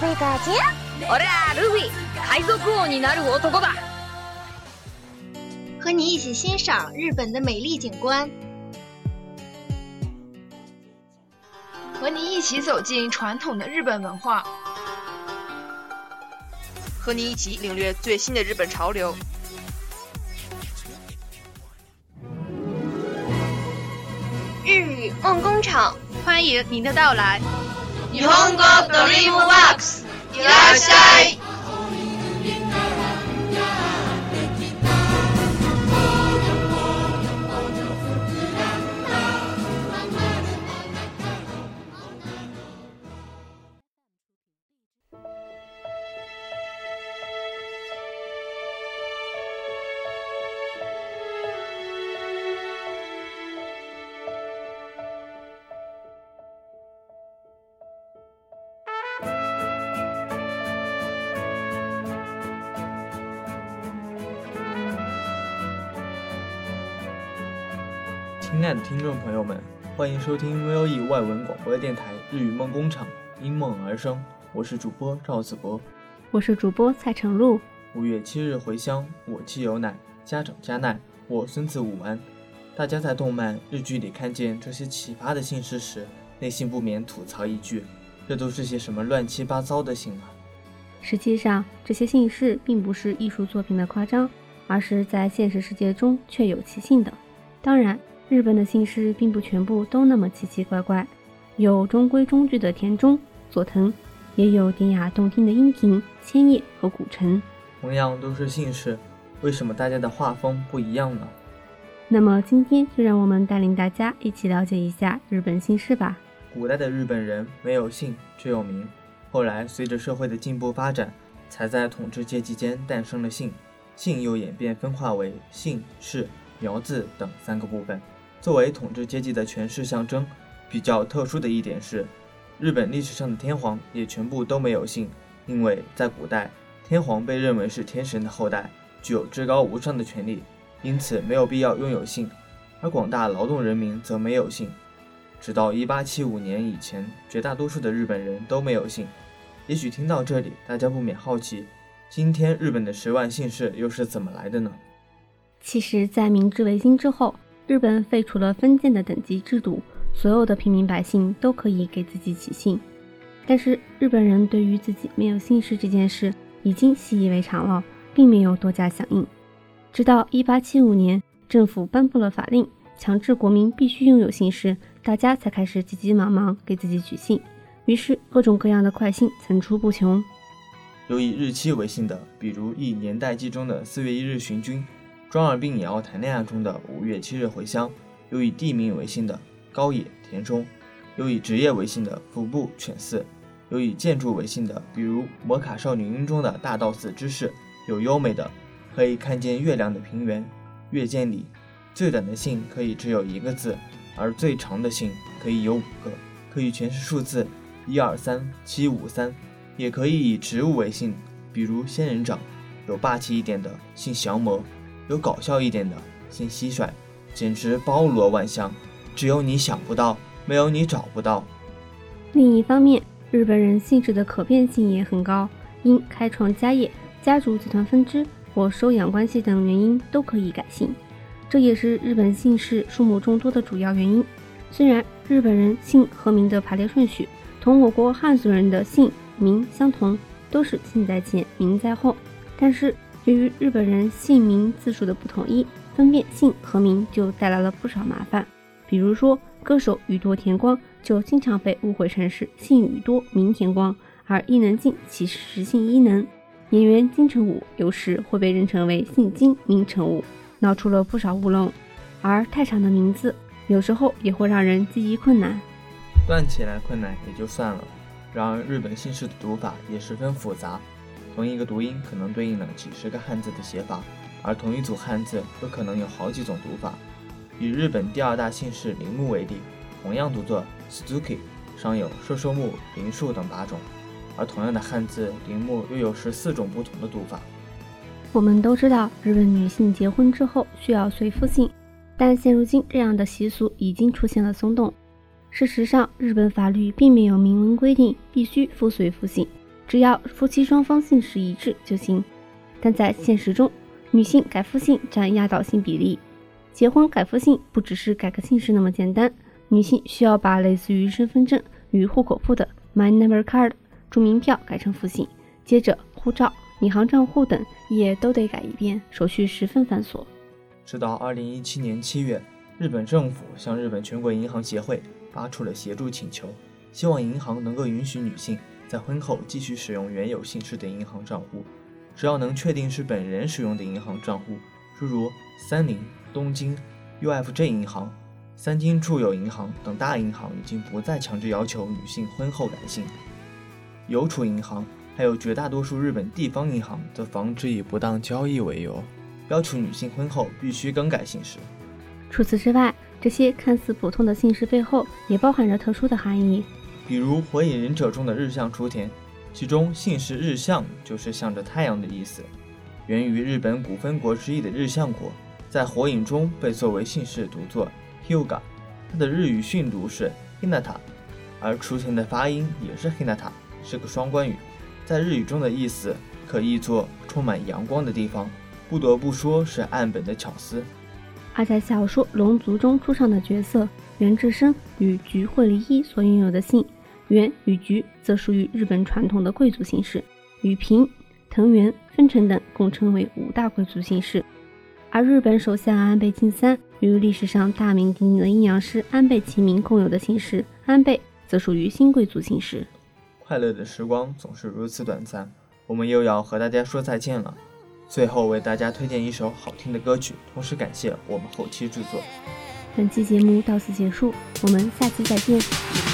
真実はいつも一つ。贝嘎姐，俺ルフィ，海賊王になる男だ。和你一起欣赏日本的美丽景观，和你一起走进传统的日本文化，和你一起领略最新的日本潮流。日语梦工厂，欢迎您的到来。 日本語ドリームワークスいらっしゃい。 亲爱的听众朋友们，欢迎收听 VOE 外文广播电台日语梦工厂，因梦而生。我是主播赵子博。我是主播蔡成露。五月七日回乡，我妻有奶，家长加奈，我孙子武安。大家在动漫、日剧里看见这些奇葩的姓氏时，内心不免吐槽一句：这都是些什么乱七八糟的姓啊！实际上，这些姓氏并不是艺术作品的夸张，而是在现实世界中确有其姓的。当然，日本的姓氏并不全部都那么奇奇怪怪，有中规中矩的田中、佐藤，也有典雅动听的樱庭、千叶和古城。同样都是姓氏，为什么大家的画风不一样呢？那么今天就让我们带领大家一起了解一下日本姓氏吧。古代的日本人没有姓，只有名。后来随着社会的进步发展，才在统治阶级间诞生了姓，姓又演变分化为姓氏、苗字等三个部分。作为统治阶级的权势象征，比较特殊的一点是，日本历史上的天皇也全部都没有姓，因为在古代，天皇被认为是天神的后代，具有至高无上的权力，因此没有必要拥有姓。而广大劳动人民则没有姓。直到1875年以前，绝大多数的日本人都没有姓。也许听到这里，大家不免好奇，今天日本的十万姓氏又是怎么来的呢？其实，在明治维新之后，日本废除了封建的等级制度，所有的平民百姓都可以给自己起姓。但是，日本人对于自己没有姓氏这件事已经习以为常了，并没有多加响应。直到1875年，政府颁布了法令，强制国民必须拥有姓氏，大家才开始急急忙忙给自己取姓。于是，各种各样的快姓层出不穷。有以日期为姓的，比如《以年代记》中的四月一日巡军，《庄耳病也要谈恋爱》中的五月七日回乡；有以地名为姓的高野、田中；有以职业为姓的服部、犬饲；有以建筑为姓的，比如《摩卡少女樱》中的大道寺知事；有优美的可以看见月亮的平原月见里；最短的姓可以只有一个字，而最长的姓可以有五个，可以全是数字一二三七五三。也可以以植物为姓，比如仙人掌；有霸气一点的姓降魔，有搞笑一点的姓蟋蟀，简直包罗万象，只有你想不到，没有你找不到。另一方面，日本人姓氏的可变性也很高，因开创家业、家族集团分支或收养关系等原因都可以改姓，这也是日本姓氏数目众多的主要原因。虽然日本人姓和名的排列顺序同我国汉族人的姓名相同，都是姓在前，名在后，但是由于日本人姓名字数的不统一，分辨姓和名就带来了不少麻烦。比如说，歌手宇多田光就经常被误会成是姓宇多名田光，而伊能静其实姓伊能。演员金城武有时会被认成为姓金名城武，闹出了不少乌龙。而太长的名字有时候也会让人记忆困难。断起来困难也就算了，然而日本姓氏的读法也十分复杂，同一个读音可能对应了几十个汉字的写法，而同一组汉字又可能有好几种读法。以日本第二大姓氏铃木为例，同样读作 Suzuki，上有寿寿木、铃树等八种。而同样的汉字“铃木”又有十四种不同的读法。我们都知道，日本女性结婚之后需要随夫姓，但现如今这样的习俗已经出现了松动。事实上，日本法律并没有明文规定必须夫随夫姓，只要夫妻双方姓氏一致就行。但在现实中，女性改夫姓占压倒性比例。结婚改夫姓不只是改个姓氏那么简单，女性需要把类似于身份证与户口簿的 My Number Card。住民票改成复姓，接着护照、银行账户等也都得改一遍，手续十分繁琐。直到二零一七年七月，日本政府向日本全国银行协会发出了协助请求，希望银行能够允许女性在婚后继续使用原有姓氏的银行账户，只要能确定是本人使用的银行账户，诸如三菱、东京、UFJ 银行、三金住友银行等大银行已经不再强制要求女性婚后改姓。邮储银行还有绝大多数日本地方银行，则防止以不当交易为由，要求女性婚后必须更改姓氏。除此之外，这些看似普通的姓氏背后也包含着特殊的含义。比如《火影忍者》中的日向雏田，其中姓氏日向就是向着太阳的意思，源于日本古分国之一的日向国，在火影中被作为姓氏读作 Hyuga，它的日语训读是 Hinata，而雏田的发音也是 Hinata。是个双关语，在日语中的意思可译作充满阳光的地方，不得不说是岸本的巧思。而在小说《龙族》中出场的角色袁志生与菊惠梨一所拥有的姓袁与菊，则属于日本传统的贵族姓氏，与平、藤原、丰臣等共称为五大贵族姓氏。而日本首相安倍晋三与历史上大名鼎鼎的阴阳师安倍晴明共有的姓氏安倍，则属于新贵族姓氏。快乐的时光总是如此短暂，我们又要和大家说再见了。最后为大家推荐一首好听的歌曲，同时感谢我们后期制作。本期节目到此结束，我们下期再见。